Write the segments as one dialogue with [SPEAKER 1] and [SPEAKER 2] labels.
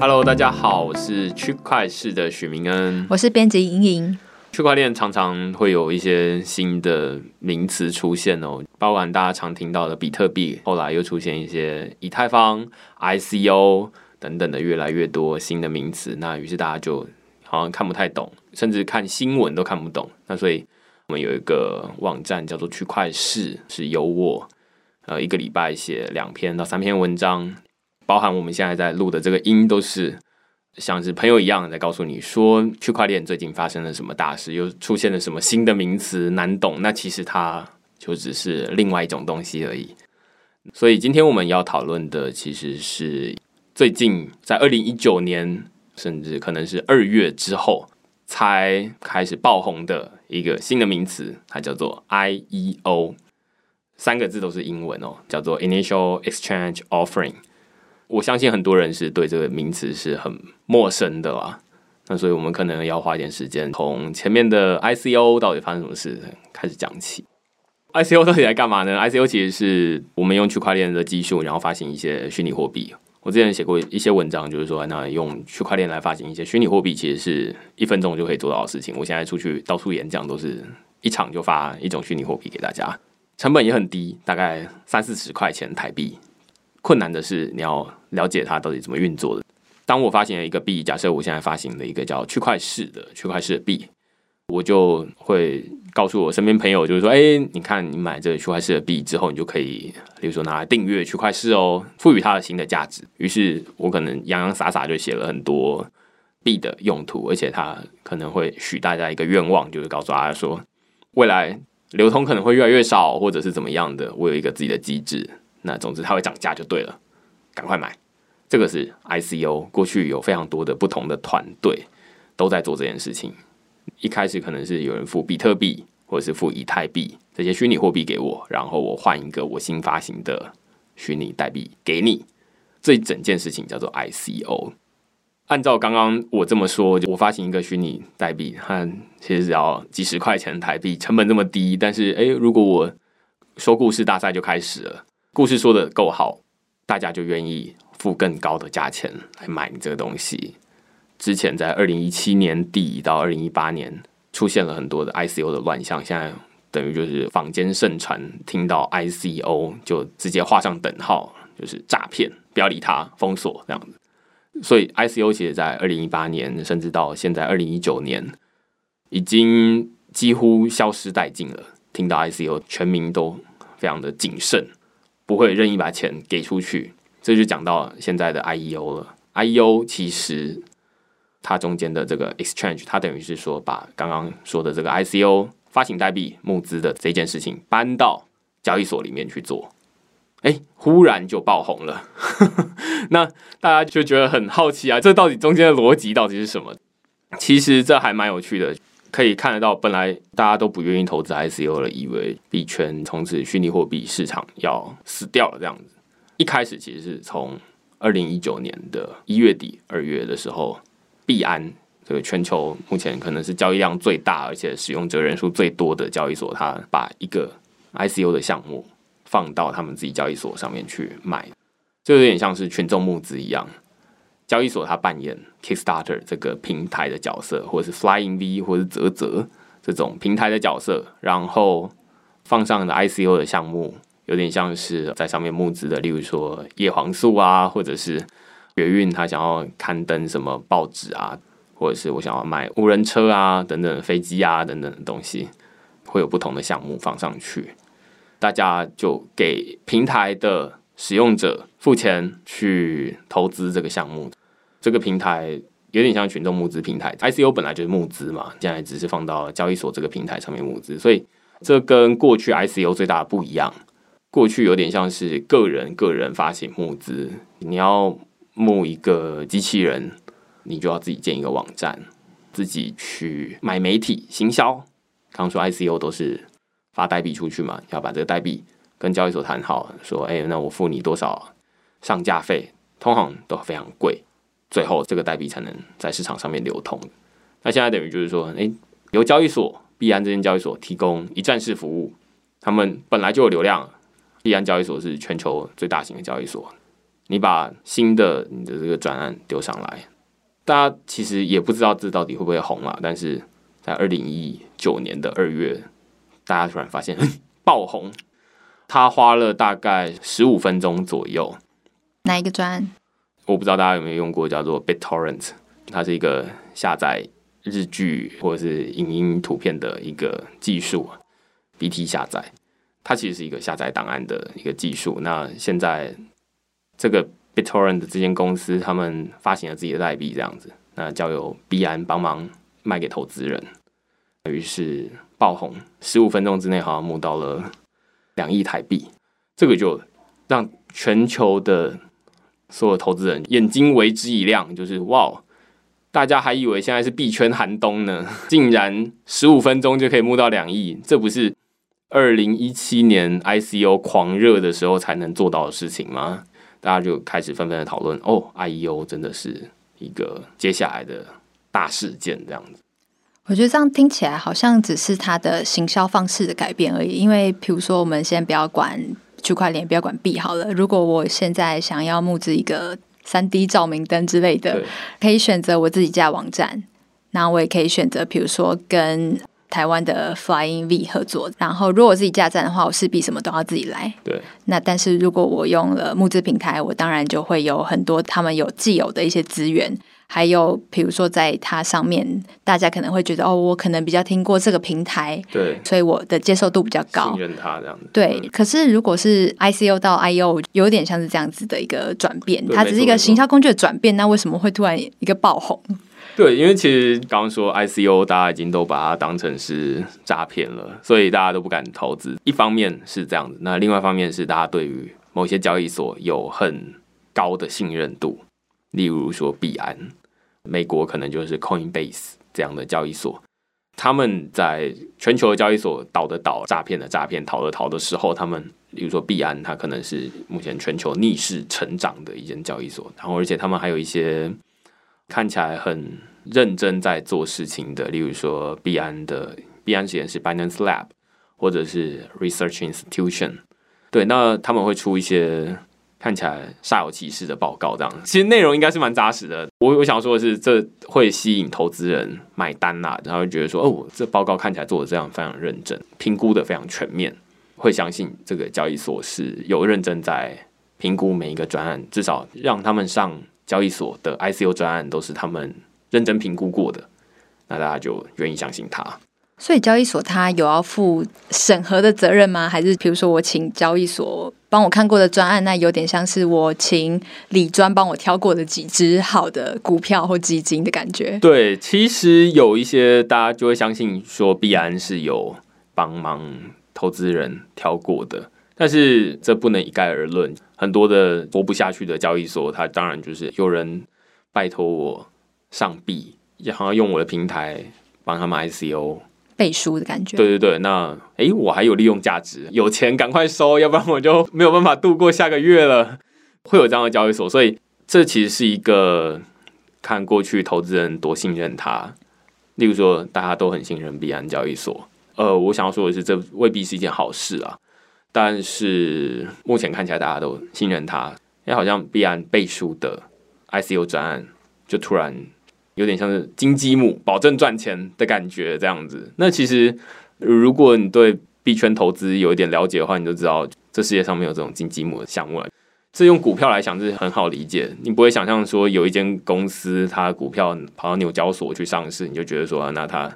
[SPEAKER 1] Hello，大家好，我是区块市的许明恩，
[SPEAKER 2] 我是编辑莹莹。
[SPEAKER 1] 区块链常常会有一些新的名词出现哦，包含大家常听到的比特币，后来又出现一些以太坊、ICO 等等的越来越多新的名词，那于是大家就好像看不太懂，甚至看新闻都看不懂。那所以我们有一个网站叫做区块市，是由我呃一个礼拜写两篇到三篇文章，包含我们现在在录的这个音都是。像是朋友一样在告诉你说，区块链最近发生了什么大事，又出现了什么新的名词难懂，那其实它就只是另外一种东西而已。所以今天我们要讨论的其实是最近在二零一九年，甚至可能是二月之后才开始爆红的一个新的名词，它叫做 IEO，三个字都是英文哦，叫做 Initial Exchange Offering。我相信很多人是对这个名词是很陌生的啦，那所以我们可能要花一点时间，从前面的 ICO 到底发生什么事开始讲起。ICO 到底来干嘛呢？ICO 其实是我们用区块链的技术，然后发行一些虚拟货币。我之前写过一些文章，就是说那用区块链来发行一些虚拟货币，其实是一分钟就可以做到的事情。我现在出去到处演讲，都是一场就发一种虚拟货币给大家，成本也很低，大概三四十块钱台币。困难的是，你要了解它到底怎么运作的。当我发行了一个币，假设我现在发行了一个叫区块式的区块势的币，我就会告诉我身边朋友，就是说，哎，你看，你买这个区块势的币之后，你就可以，比如说拿来订阅区块势哦，赋予它的新的价值。于是，我可能洋洋洒洒就写了很多币的用途，而且它可能会许大家一个愿望，就是告诉大家说，未来流通可能会越来越少，或者是怎么样的。我有一个自己的机制。那总之它会涨价就对了，赶快买。这个是 ICO，过去有非常多的不同的团队都在做这件事情。一开始可能是有人付比特币或者是付以太币这些虚拟货币给我，然后我换一个我新发行的虚拟代币给你。这一整件事情叫做 ICO。按照刚刚我这么说，我发行一个虚拟代币，它其实只要几十块钱台币，成本这么低。但是，诶，如果我说故事大赛就开始了。故事说的够好，大家就愿意付更高的价钱来买你这个东西。之前在二零一七年底到二零一八年，出现了很多的 ICO 的乱象，现在等于就是坊间盛传，听到 ICO 就直接画上等号，就是诈骗，不要理它，封锁这样子。所以 ICO 其实，在二零一八年，甚至到现在二零一九年，已经几乎消失殆尽了。听到 ICO，全民都非常的谨慎。不会任意把钱给出去，这就讲到现在的 IEO 了。IEO 其实它中间的这个 exchange，它等于是说把刚刚说的这个 ICO 发行代币募资的这件事情搬到交易所里面去做，哎，忽然就爆红了。那大家就觉得很好奇啊，这到底中间的逻辑到底是什么？其实这还蛮有趣的。可以看得到，本来大家都不愿意投资 ICO 了，以为币圈从此虚拟货币市场要死掉了这样子。一开始其实是从二零一九年的一月底、二月的时候，币安这个全球目前可能是交易量最大，而且使用者人数最多的交易所，它把一个 ICO 的项目放到他们自己交易所上面去卖，就有点像是群众募资一样。交易所它扮演 Kickstarter 这个平台的角色，或者是 Flying V 或者是啧啧这种平台的角色，然后放上的 ICO 的项目，有点像是在上面募资的，例如说叶黄素啊，或者是学运他想要刊登什么报纸啊，或者是我想要买无人车啊等等飞机啊等等的东西，会有不同的项目放上去，大家就给平台的使用者付钱去投资这个项目。这个平台有点像群众募资平台，ICO 本来就是募资嘛，现在只是放到交易所这个平台上面募资，所以这跟过去 ICO 最大的不一样。过去有点像是个人个人发行募资，你要募一个机器人，你就要自己建一个网站，自己去买媒体行销。刚说 ICO 都是发代币出去嘛，要把这个代币跟交易所谈好，说哎，那我付你多少上架费，通常都非常贵。最后，这个代币才能在市场上面流通。那现在等于就是说，诶，由交易所币安这间交易所提供一站式服务，他们本来就有流量。币安交易所是全球最大型的交易所，你把新的你的这个专案丢上来，大家其实也不知道这到底会不会红嘛。但是在二零一九年的二月，大家突然发现爆红。他花了大概十五分钟左右。
[SPEAKER 2] 哪一个专案？
[SPEAKER 1] 我不知道大家有没有用过，叫做 BitTorrent，它是一个下载日剧或者是影音图片的一个技术，BT 下载。它其实是一个下载档案的一个技术。那现在这个 BitTorrent 这间公司，他们发行了自己的代币，这样子，那交由币安帮忙卖给投资人，于是爆红，十五分钟之内好像募到了。两亿台币，这个就让全球的所有投资人眼睛为之一亮，就是哇，大家还以为现在是币圈寒冬呢，竟然十五分钟就可以募到两亿，这不是二零一七年 ICO 狂热的时候才能做到的事情吗？大家就开始纷纷的讨论，哦，IEO 真的是一个接下来的大事件，这样子。
[SPEAKER 2] 我觉得这样听起来好像只是它的行销方式的改变而已。因为，比如说，我们先不要管区块链，不要管币好了。如果我现在想要募资一个三 D 照明灯之类的，可以选择我自己家网站。那我也可以选择，比如说跟台湾的 Flying V 合作。然后，如果我自己架站的话，我势必什么都要自己来。
[SPEAKER 1] 对。
[SPEAKER 2] 那但是如果我用了募资平台，我当然就会有很多他们有既有的一些资源。还有，比如说，在它上面，大家可能会觉得，哦，我可能比较听过这个平台，
[SPEAKER 1] 对，
[SPEAKER 2] 所以我的接受度比较高，
[SPEAKER 1] 信任它这样子。
[SPEAKER 2] 对，可是如果是 ICO 到 IEO，有点像是这样子的一个转变，它只是一个行销工具的转变，那为什么会突然一个爆红？
[SPEAKER 1] 对，因为其实刚刚说 ICO，大家已经都把它当成是诈骗了，所以大家都不敢投资。一方面是这样子，那另外一方面是大家对于某些交易所有很高的信任度，例如说币安。美国可能就是 Coinbase 这样的交易所，他们在全球的交易所倒的倒，诈骗的诈骗，逃的逃的时候，他们比如说币安，它可能是目前全球逆势成长的一间交易所，然后而且他们还有一些看起来很认真在做事情的，例如说币安的币安实验室 Binance Lab，或者是 Research Institution，对，那他们会出一些。看起来煞有其事的报告，这样其实内容应该是蛮扎实的。我我想说的是，这会吸引投资人买单啦，然后觉得说，哦，这报告看起来做的这样非常认真，评估的非常全面，会相信这个交易所是有认真在评估每一个专案，至少让他们上交易所的 ICO 专案都是他们认真评估过的，那大家就愿意相信他。
[SPEAKER 2] 所以交易所它有要负审核的责任吗？还是比如说我请交易所帮我看过的专案，那有点像是我请李专帮我挑过的几只好的股票或基金的感觉？
[SPEAKER 1] 对，其实有一些大家就会相信说必然是有帮忙投资人挑过的，但是这不能一概而论。很多的活不下去的交易所，它当然就是有人拜托我上币，然后用我的平台帮他们 ICO。
[SPEAKER 2] 背书的感觉，
[SPEAKER 1] 对对对，那诶，我还有利用价值，有钱赶快收，要不然我就没有办法度过下个月了。会有这样的交易所，所以这其实是一个看过去投资人多信任他。例如说，大家都很信任币安交易所，呃，我想要说的是，这未必是一件好事啊。但是目前看起来大家都信任他，因为好像币安背书的 ICO 专案就突然。有点像是金鸡母，保证赚钱的感觉这样子。那其实，如果你对币圈投资有一点了解的话，你就知道这世界上没有这种金鸡母的项目了。这用股票来想是很好理解，你不会想象说有一间公司它的股票跑到纽交所去上市，你就觉得说那它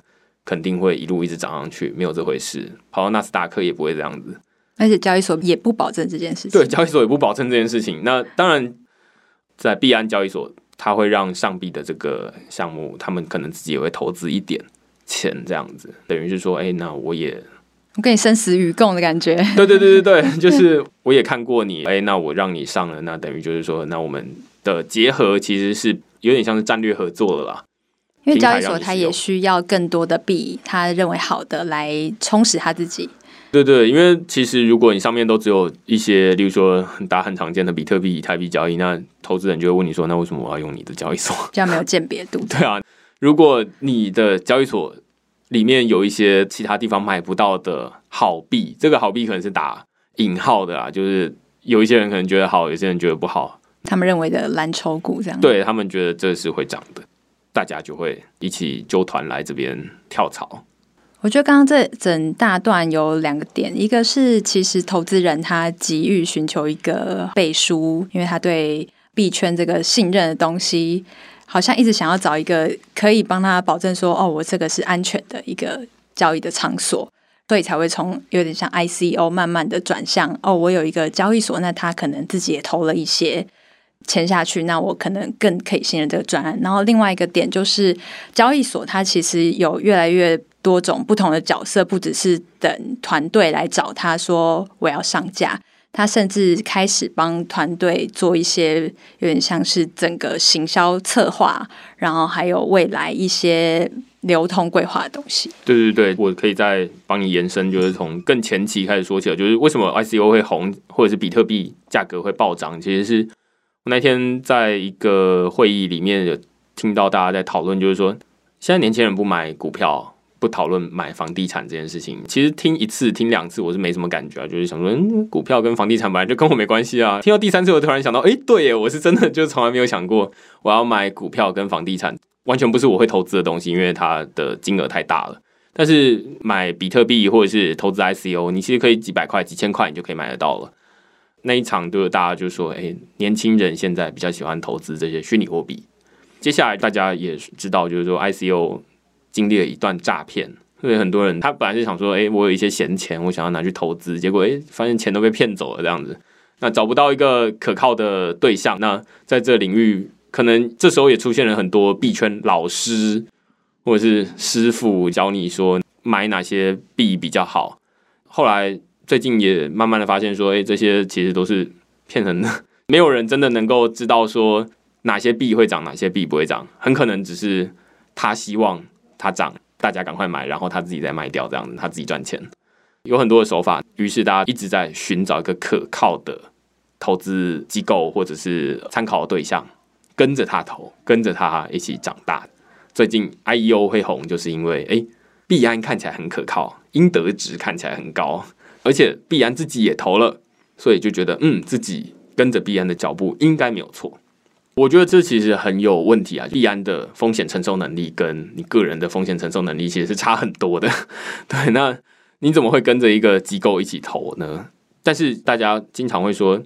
[SPEAKER 1] 肯定会一路一直涨上去，没有这回事。跑到纳斯达克也不会这样子，
[SPEAKER 2] 而且交易所也不保证这件事情。
[SPEAKER 1] 对，交易所也不保证这件事情。那当然，在币安交易所。他会让上币的这个项目，他们可能自己也会投资一点钱，这样子，等于是说，哎，那我也
[SPEAKER 2] 我跟你生死与共的感觉。
[SPEAKER 1] 对对对对对，就是我也看过你，哎，那我让你上了，那等于就是说，那我们的结合其实是有点像是战略合作了啦。
[SPEAKER 2] 因为交易所他也需要更多的币，他认为好的来充实他自己。
[SPEAKER 1] 对对，因为其实如果你上面都只有一些，例如说大家很常见的比特币、以太币交易，那投资人就会问你说：“那为什么我要用你的交易所？”
[SPEAKER 2] 这样没有鉴别度。
[SPEAKER 1] 对啊，如果你的交易所里面有一些其他地方买不到的好币，这个好币可能是打引号的啊，就是有一些人可能觉得好，有些人觉得不好，
[SPEAKER 2] 他们认为的蓝筹股这样。
[SPEAKER 1] 对，他们觉得这是会涨的，大家就会一起揪团来这边跳槽。
[SPEAKER 2] 我觉得刚刚这整大段有两个点，一个是其实投资人他急于寻求一个背书，因为他对币圈这个信任的东西，好像一直想要找一个可以帮他保证说，哦，我这个是安全的一个交易的场所，所以才会从有点像 ICO 慢慢的转向，哦，我有一个交易所，那他可能自己也投了一些。签下去，那我可能更可以信任这个专案。然后另外一个点就是，交易所它其实有越来越多种不同的角色，不只是等团队来找他说我要上架，他甚至开始帮团队做一些有点像是整个行销策划，然后还有未来一些流通规划的东西。
[SPEAKER 1] 对对对，我可以再帮你延伸，就是从更前期开始说起来，就是为什么 ICO 会红，或者是比特币价格会暴涨，其实是。那天在一个会议里面有听到大家在讨论，就是说现在年轻人不买股票，不讨论买房地产这件事情。其实听一次、听两次，我是没什么感觉啊，就是想说，嗯，股票跟房地产本来就跟我没关系啊。听到第三次，我突然想到，哎，对耶，我是真的就从来没有想过我要买股票跟房地产，完全不是我会投资的东西，因为它的金额太大了。但是买比特币或者是投资 ICO，你其实可以几百块、几千块，你就可以买得到了。那一场，就是大家就说：“哎、年轻人现在比较喜欢投资这些虚拟货币。”接下来大家也知道，就是说 ICO 经历了一段诈骗，所以很多人他本来是想说：“哎、我有一些闲钱，我想要拿去投资。”结果哎、欸，发现钱都被骗走了，这样子，那找不到一个可靠的对象。那在这领域，可能这时候也出现了很多币圈老师或者是师傅教你说买哪些币比较好。后来。最近也慢慢的发现说，哎、这些其实都是骗人的，没有人真的能够知道说哪些币会涨，哪些币不会涨，很可能只是他希望它涨，大家赶快买，然后他自己再卖掉，这样子他自己赚钱。有很多的手法，于是大家一直在寻找一个可靠的投资机构或者是参考对象，跟着他投，跟着他一起长大。最近 IEO 会红，就是因为哎，币安看起来很可靠，应得值看起来很高。而且必安自己也投了，所以就觉得嗯，自己跟着必安的脚步应该没有错。我觉得这其实很有问题啊！币安的风险承受能力跟你个人的风险承受能力其实是差很多的。对，那你怎么会跟着一个机构一起投呢？但是大家经常会说，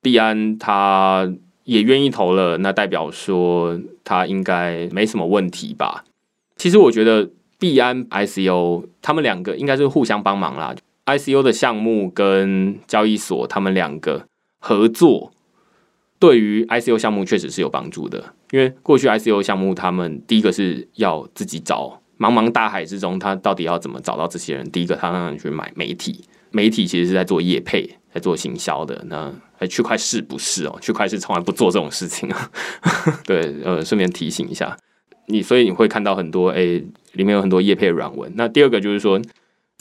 [SPEAKER 1] 币安他也愿意投了，那代表说他应该没什么问题吧？其实我觉得币安 ICO 他们两个应该是互相帮忙啦。I C U 的项目跟交易所他们两个合作，对于 I C U 项目确实是有帮助的。因为过去 I C U 项目，他们第一个是要自己找，茫茫大海之中，他到底要怎么找到这些人？第一个，他让人去买媒体，媒体其实是在做业配，在做行销的。那区块是不是哦？区块是从来不做这种事情啊。对，呃，顺便提醒一下你，所以你会看到很多诶、里面有很多业配软文。那第二个就是说。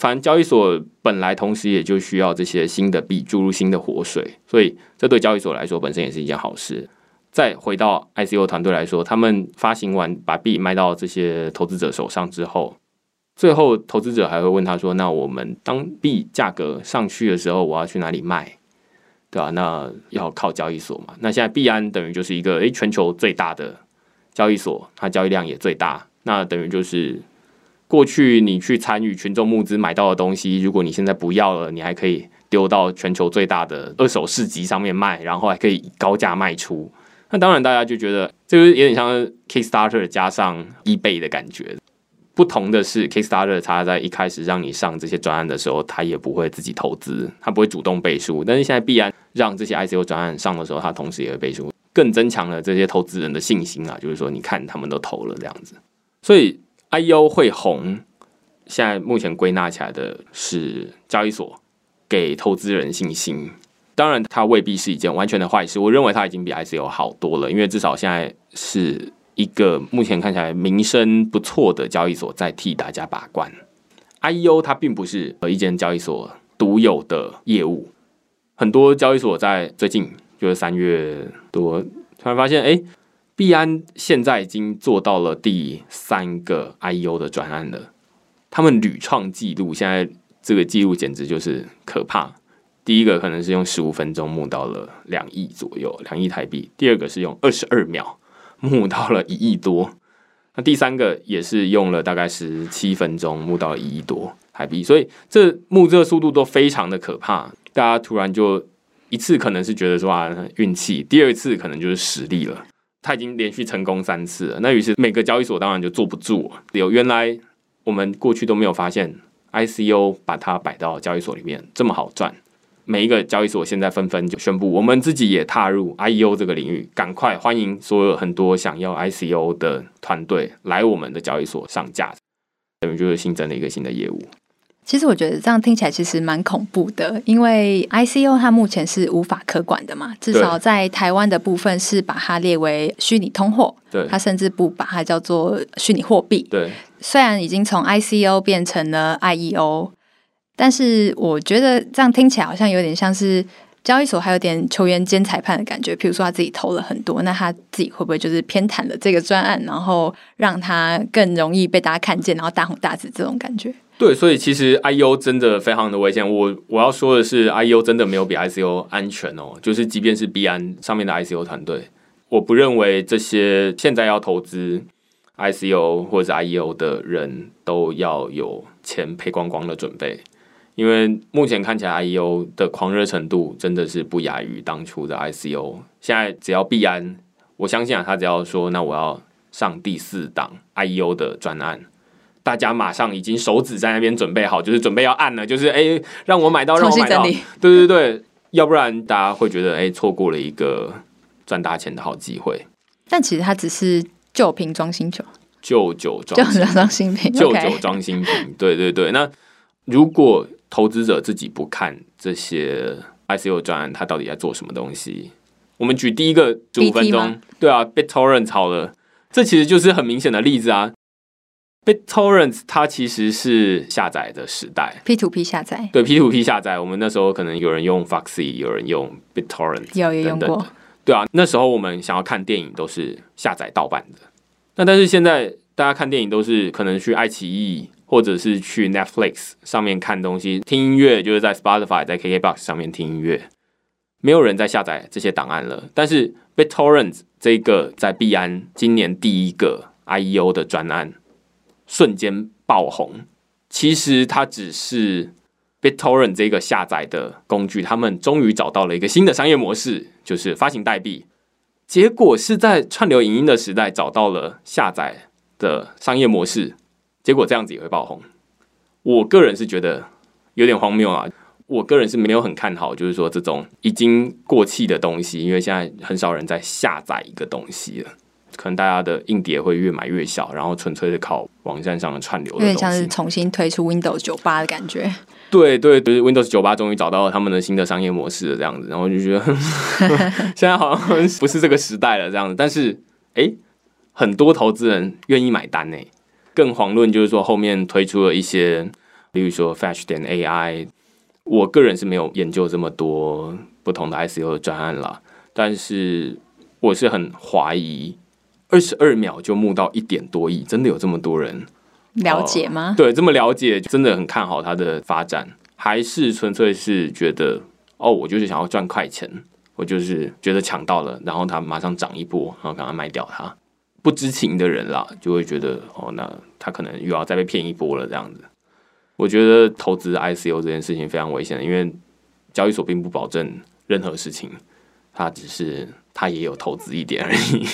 [SPEAKER 1] 反正交易所本来同时也就需要这些新的币注入新的活水，所以这对交易所来说本身也是一件好事。再回到 ICO 团队来说，他们发行完把币卖到这些投资者手上之后，最后投资者还会问他说：“那我们当币价格上去的时候，我要去哪里卖？对吧？那要靠交易所嘛。那现在币安等于就是一个诶全球最大的交易所，它交易量也最大，那等于就是。”过去你去参与群众募资买到的东西，如果你现在不要了，你还可以丢到全球最大的二手市集上面卖，然后还可以高价卖出。那当然，大家就觉得这个有点像 Kickstarter 加上 eBay 的感觉。不同的是，Kickstarter 它在一开始让你上这些专案的时候，它也不会自己投资，它不会主动背书。但是现在必然让这些 ICO 专案上的时候，它同时也会背书，更增强了这些投资人的信心啊。就是说，你看他们都投了这样子，所以。IEO 会红，现在目前归纳起来的是交易所给投资人信心。当然，它未必是一件完全的坏事。我认为它已经比 ICO 好多了，因为至少现在是一个目前看起来名声不错的交易所在替大家把关。IEO 它并不是一间交易所独有的业务，很多交易所在最近就是三月多突然发现，哎。币安现在已经做到了第三个 IEO 的专案了，他们屡创纪录，现在这个纪录简直就是可怕。第一个可能是用十五分钟募到了两亿左右，两亿台币；第二个是用二十二秒募到了一亿多；那第三个也是用了大概十七分钟募到了一亿多台币。所以这募这个速度都非常的可怕，大家突然就一次可能是觉得说啊运气，第二次可能就是实力了。他已经连续成功三次了，那于是每个交易所当然就坐不住。有原来我们过去都没有发现，ICO 把它摆到交易所里面这么好赚。每一个交易所现在纷纷就宣布，我们自己也踏入 IEO 这个领域，赶快欢迎所有很多想要 ICO 的团队来我们的交易所上架，等于就是新增了一个新的业务。
[SPEAKER 2] 其实我觉得这样听起来其实蛮恐怖的，因为 ICO 它目前是无法可管的嘛，至少在台湾的部分是把它列为虚拟通货，
[SPEAKER 1] 对，
[SPEAKER 2] 它甚至不把它叫做虚拟货币。
[SPEAKER 1] 对，
[SPEAKER 2] 虽然已经从 ICO 变成了 IEO，但是我觉得这样听起来好像有点像是交易所还有点球员兼裁判的感觉。譬如说他自己投了很多，那他自己会不会就是偏袒了这个专案，然后让他更容易被大家看见，然后大红大紫这种感觉？
[SPEAKER 1] 对，所以其实 IEO 真的非常的危险。我我要说的是，IEO 真的没有比 ICO 安全哦。就是即便是币安上面的 ICO 团队，我不认为这些现在要投资 ICO 或者 IEO 的人都要有钱赔光光的准备，因为目前看起来 IEO 的狂热程度真的是不亚于当初的 ICO。现在只要币安，我相信啊，他只要说那我要上第四档 IEO 的专案。大家马上已经手指在那边准备好，就是准备要按了，就是哎、欸，让我买到，让我买到，对对对，要不然大家会觉得哎，错、欸、过了一个赚大钱的好机会。
[SPEAKER 2] 但其实它只是旧瓶装新酒，
[SPEAKER 1] 旧酒装
[SPEAKER 2] 新瓶，
[SPEAKER 1] 旧酒装新瓶。对对对，那如果投资者自己不看这些 ICO 专案，它到底在做什么东西？我们举第一个十五分钟，对啊，BitTorrent 好了，这其实就是很明显的例子啊。BitTorrent 它其实是下载的时代
[SPEAKER 2] ，P2P 下载，
[SPEAKER 1] 对 P2P 下载。我们那时候可能有人用 Foxy，有人用 BitTorrent，
[SPEAKER 2] 有也用过。
[SPEAKER 1] 对啊，那时候我们想要看电影都是下载盗版的。那但是现在大家看电影都是可能去爱奇艺或者是去 Netflix 上面看东西，听音乐就是在 Spotify、在 KKBox 上面听音乐，没有人在下载这些档案了。但是 BitTorrent 这个在币安今年第一个 IEO 的专案。瞬间爆红，其实它只是 BitTorrent 这个下载的工具，他们终于找到了一个新的商业模式，就是发行代币。结果是在串流影音的时代找到了下载的商业模式，结果这样子也会爆红。我个人是觉得有点荒谬啊，我个人是没有很看好，就是说这种已经过气的东西，因为现在很少人在下载一个东西了。可能大家的硬碟会越买越小，然后纯粹是靠网站上的串流的，有点
[SPEAKER 2] 像是重新推出 Windows 九八的感觉。
[SPEAKER 1] 对对对，就是 Windows 九八终于找到了他们的新的商业模式了，这样子，然后就觉得 现在好像不是这个时代了，这样子。但是，哎，很多投资人愿意买单呢。更遑论就是说后面推出了一些，例如说 Fetch 点 AI，我个人是没有研究这么多不同的 ICO 的专案了，但是我是很怀疑。二十二秒就募到一点多亿，真的有这么多人
[SPEAKER 2] 了解吗？
[SPEAKER 1] 哦，对，这么了解，真的很看好它的发展，还是纯粹是觉得哦，我就是想要赚快钱，我就是觉得抢到了，然后它马上涨一波，然后赶快卖掉它。不知情的人啦，就会觉得哦，那他可能又要再被骗一波了这样子。我觉得投资 ICO 这件事情非常危险，因为交易所并不保证任何事情，它只是它也有投资一点而已。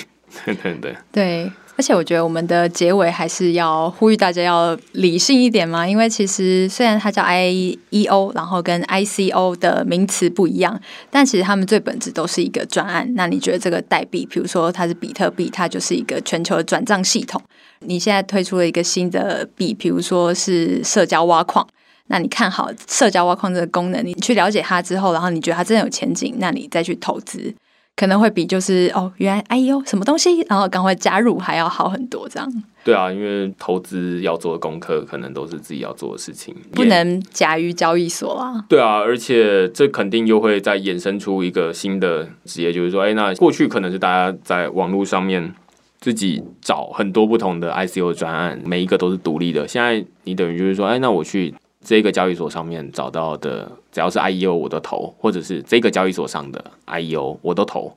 [SPEAKER 1] 对对
[SPEAKER 2] 对，而且我觉得我们的结尾还是要呼吁大家要理性一点嘛，因为其实虽然它叫 IEO，然后跟 ICO 的名词不一样，但其实他们最本质都是一个专案。那你觉得这个代币，比如说它是比特币，它就是一个全球的转账系统。你现在推出了一个新的币，比如说是社交挖矿，那你看好社交挖矿这个功能，你去了解它之后，然后你觉得它真的有前景，那你再去投资。可能会比就是哦，原来哎呦什么东西，然后赶快加入还要好很多这样。
[SPEAKER 1] 对啊，因为投资要做的功课，可能都是自己要做的事情，
[SPEAKER 2] 不能假于交易所啊。
[SPEAKER 1] 对啊，而且这肯定又会再衍生出一个新的职业，就是说，哎，那过去可能是大家在网络上面自己找很多不同的 ICO 专案，每一个都是独立的。现在你等于就是说，哎，那我去这个交易所上面找到的，只要是 IEO 我都投，或者是这个交易所上的 IEO 我都投。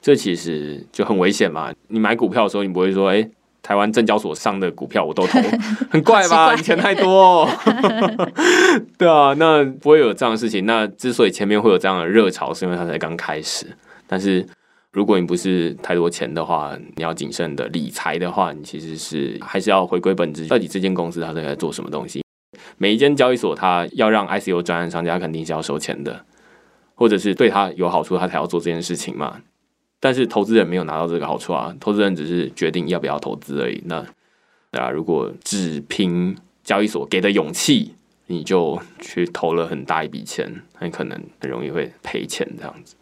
[SPEAKER 1] 这其实就很危险嘛。你买股票的时候，你不会说，哎，台湾证交所上的股票我都投，很怪吧？你钱太多，对啊，那不会有这样的事情。那之所以前面会有这样的热潮，是因为它才刚开始。但是如果你不是太多钱的话，你要谨慎的理财的话，你其实是还是要回归本质，到底这间公司它在做什么东西？每一间交易所，它要让 ICO 专案商家肯定是要收钱的，或者是对他有好处，他才要做这件事情嘛。但是投资人没有拿到这个好处啊，投资人只是决定要不要投资而已。那大家如果只凭交易所给的勇气，你就去投了很大一笔钱，很可能很容易会赔钱这样子。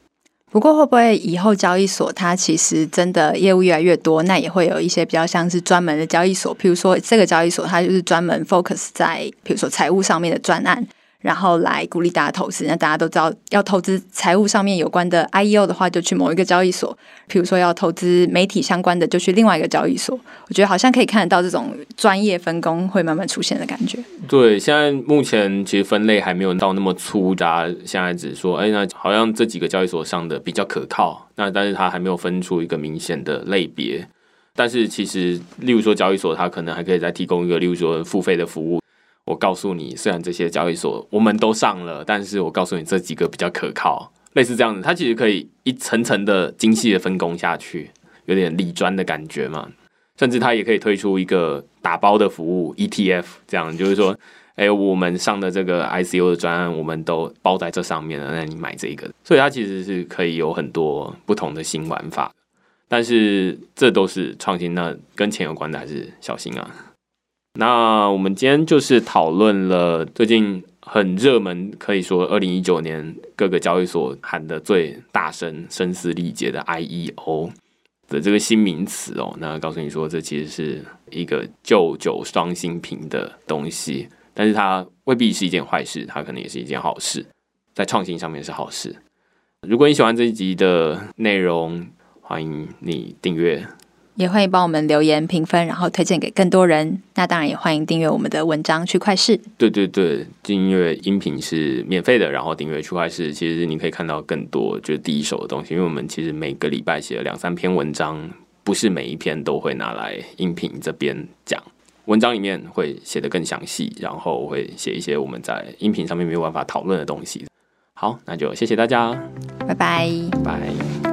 [SPEAKER 2] 不过会不会以后交易所它其实真的业务越来越多，那也会有一些比较像是专门的交易所，譬如说这个交易所它就是专门 focus 在譬如说财务上面的专案。然后来鼓励大家投资。那大家都知道，要投资财务上面有关的 IEO 的话，就去某一个交易所；譬如说要投资媒体相关的，就去另外一个交易所。我觉得好像可以看得到这种专业分工会慢慢出现的感觉。
[SPEAKER 1] 对，现在目前其实分类还没有到那么粗，大家现在只说，哎，那好像这几个交易所上的比较可靠。那但是它还没有分出一个明显的类别。但是其实，例如说交易所，它可能还可以再提供一个，例如说付费的服务。我告诉你，虽然这些交易所我们都上了，但是我告诉你这几个比较可靠，类似这样子，它其实可以一层层的精细的分工下去，有点理专的感觉嘛。甚至它也可以推出一个打包的服务 ETF，这样就是说，哎，我们上的这个 ICO 的专案，我们都包在这上面了，那你买这个，所以它其实是可以有很多不同的新玩法。但是这都是创新，那跟钱有关的还是小心啊。那我们今天就是讨论了最近很热门，可以说二零一九年各个交易所喊得最大声、声嘶力竭的 IEO 的这个新名词哦。那告诉你说，这其实是一个旧酒双新瓶的东西，但是它未必是一件坏事，它可能也是一件好事，在创新上面是好事。如果你喜欢这一集的内容，欢迎你订阅。
[SPEAKER 2] 也欢迎帮我们留言评分，然后推荐给更多人。那当然也欢迎订阅我们的文章区块势。
[SPEAKER 1] 对对对，订阅音频是免费的，然后订阅区块势，其实你可以看到更多就是第一手的东西。因为我们其实每个礼拜写了两三篇文章，不是每一篇都会拿来音频这边讲。文章里面会写得更详细，然后会写一些我们在音频上面没有办法讨论的东西。好，那就谢谢大家，
[SPEAKER 2] 拜拜，
[SPEAKER 1] 拜。